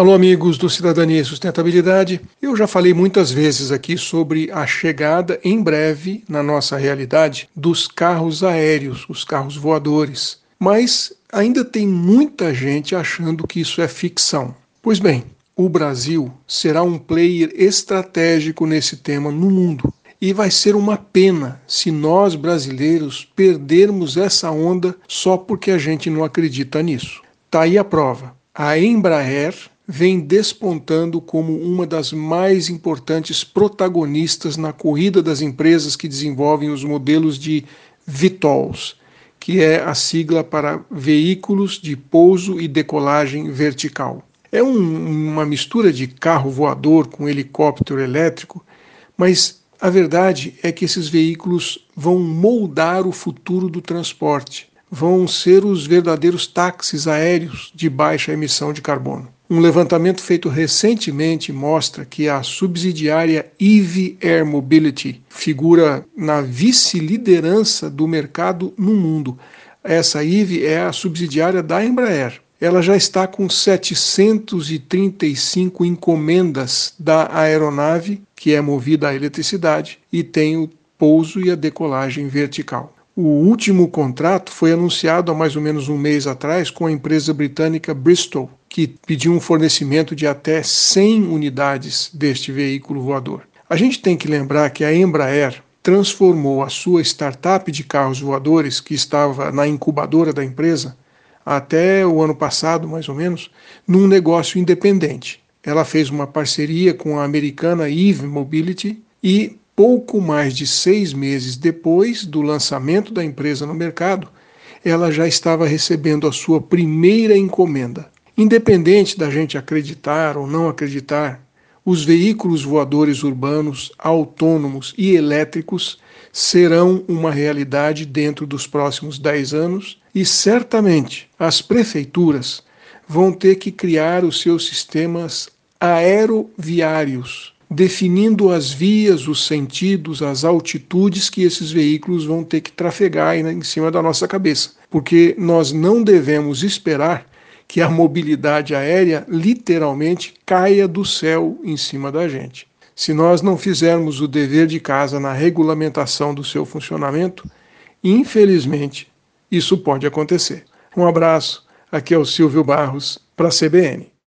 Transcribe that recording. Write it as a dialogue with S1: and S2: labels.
S1: Alô, amigos do Cidadania e Sustentabilidade. Eu já falei muitas vezes aqui sobre a chegada em breve na nossa realidade dos carros aéreos, os carros voadores. Mas ainda tem muita gente achando que isso é ficção. Pois bem, o Brasil será um player estratégico nesse tema no mundo. E vai ser uma pena se nós brasileiros perdermos essa onda só porque a gente não acredita nisso. Tá aí a prova. A Embraer vem despontando como uma das mais importantes protagonistas na corrida das empresas que desenvolvem os modelos de VTOLs, que é a sigla para Veículos de Pouso e Decolagem Vertical. É um, uma mistura de carro voador com helicóptero elétrico, mas a verdade é que esses veículos vão moldar o futuro do transporte, vão ser os verdadeiros táxis aéreos de baixa emissão de carbono. Um levantamento feito recentemente mostra que a subsidiária EV Air Mobility figura na vice-liderança do mercado no mundo. Essa EV é a subsidiária da Embraer. Ela já está com 735 encomendas da aeronave, que é movida à eletricidade, e tem o pouso e a decolagem vertical. O último contrato foi anunciado há mais ou menos um mês atrás com a empresa britânica Bristol, que pediu um fornecimento de até 100 unidades deste veículo voador. A gente tem que lembrar que a Embraer transformou a sua startup de carros voadores, que estava na incubadora da empresa, até o ano passado, mais ou menos, num negócio independente. Ela fez uma parceria com a americana Eve Mobility e, pouco mais de seis meses depois do lançamento da empresa no mercado, ela já estava recebendo a sua primeira encomenda. Independente da gente acreditar ou não acreditar, os veículos voadores urbanos, autônomos e elétricos serão uma realidade dentro dos próximos 10 anos e certamente as prefeituras vão ter que criar os seus sistemas aeroviários, definindo as vias, os sentidos, as altitudes que esses veículos vão ter que trafegar em cima da nossa cabeça. Porque nós não devemos esperar que a mobilidade aérea literalmente caia do céu em cima da gente. Se nós não fizermos o dever de casa na regulamentação do seu funcionamento, infelizmente, isso pode acontecer. Um abraço, aqui é o Silvio Barros, para a CBN.